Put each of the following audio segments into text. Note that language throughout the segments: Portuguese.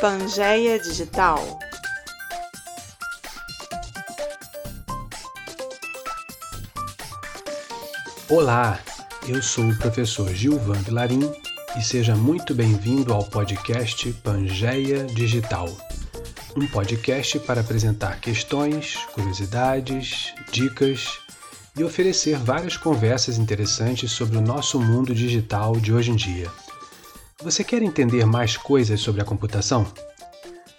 Pangeia Digital. Olá, eu sou o professor Gilvan Vilarim e seja muito bem-vindo ao podcast Pangeia Digital. Um podcast para apresentar questões, curiosidades, dicas e oferecer várias conversas interessantes sobre o nosso mundo digital de hoje em dia. Você quer entender mais coisas sobre a computação?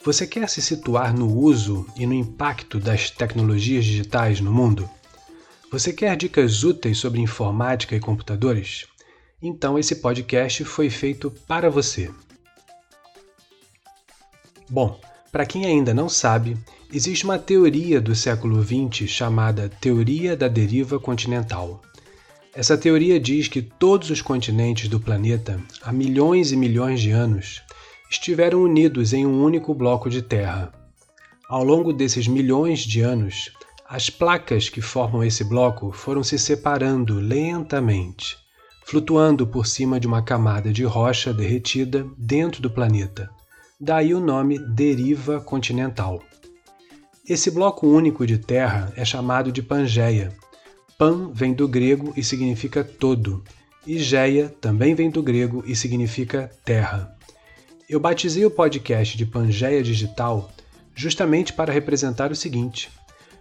Você quer se situar no uso e no impacto das tecnologias digitais no mundo? Você quer dicas úteis sobre informática e computadores? Então esse podcast foi feito para você. Bom, para quem ainda não sabe, existe uma teoria do século XX chamada Teoria da Deriva Continental. Essa teoria diz que todos os continentes do planeta, há milhões e milhões de anos, estiveram unidos em um único bloco de terra. Ao longo desses milhões de anos, as placas que formam esse bloco foram se separando lentamente, flutuando por cima de uma camada de rocha derretida dentro do planeta. Daí o nome deriva continental. Esse bloco único de terra é chamado de Pangeia Pan vem do grego e significa todo, e Geia também vem do grego e significa terra. Eu batizei o podcast de Pangeia Digital justamente para representar o seguinte: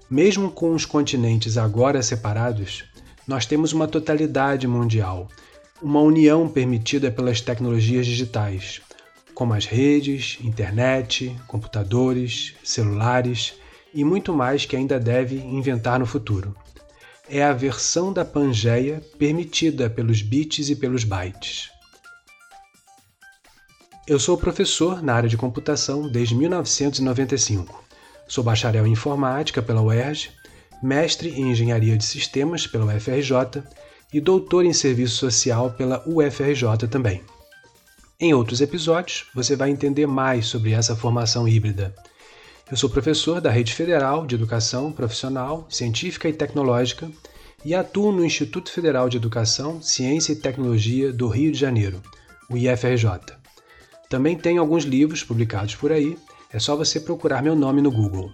mesmo com os continentes agora separados, nós temos uma totalidade mundial, uma união permitida pelas tecnologias digitais, como as redes, internet, computadores, celulares e muito mais que ainda deve inventar no futuro é a versão da Pangeia permitida pelos bits e pelos bytes. Eu sou professor na área de computação desde 1995. Sou bacharel em informática pela UERJ, mestre em engenharia de sistemas pela UFRJ e doutor em serviço social pela UFRJ também. Em outros episódios, você vai entender mais sobre essa formação híbrida eu sou professor da Rede Federal de Educação Profissional, Científica e Tecnológica e atuo no Instituto Federal de Educação, Ciência e Tecnologia do Rio de Janeiro, o IFRJ. Também tenho alguns livros publicados por aí, é só você procurar meu nome no Google.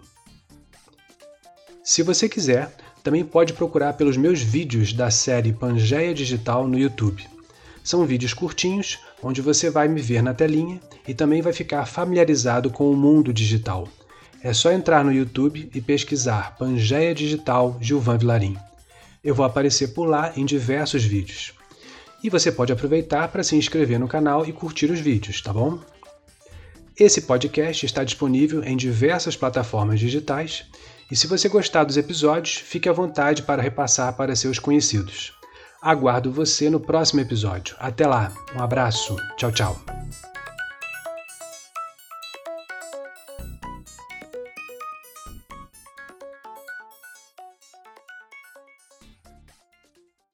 Se você quiser, também pode procurar pelos meus vídeos da série Pangeia Digital no YouTube. São vídeos curtinhos, onde você vai me ver na telinha e também vai ficar familiarizado com o mundo digital é só entrar no YouTube e pesquisar Pangeia Digital Gilvan Vilarim. Eu vou aparecer por lá em diversos vídeos. E você pode aproveitar para se inscrever no canal e curtir os vídeos, tá bom? Esse podcast está disponível em diversas plataformas digitais e se você gostar dos episódios, fique à vontade para repassar para seus conhecidos. Aguardo você no próximo episódio. Até lá, um abraço, tchau, tchau.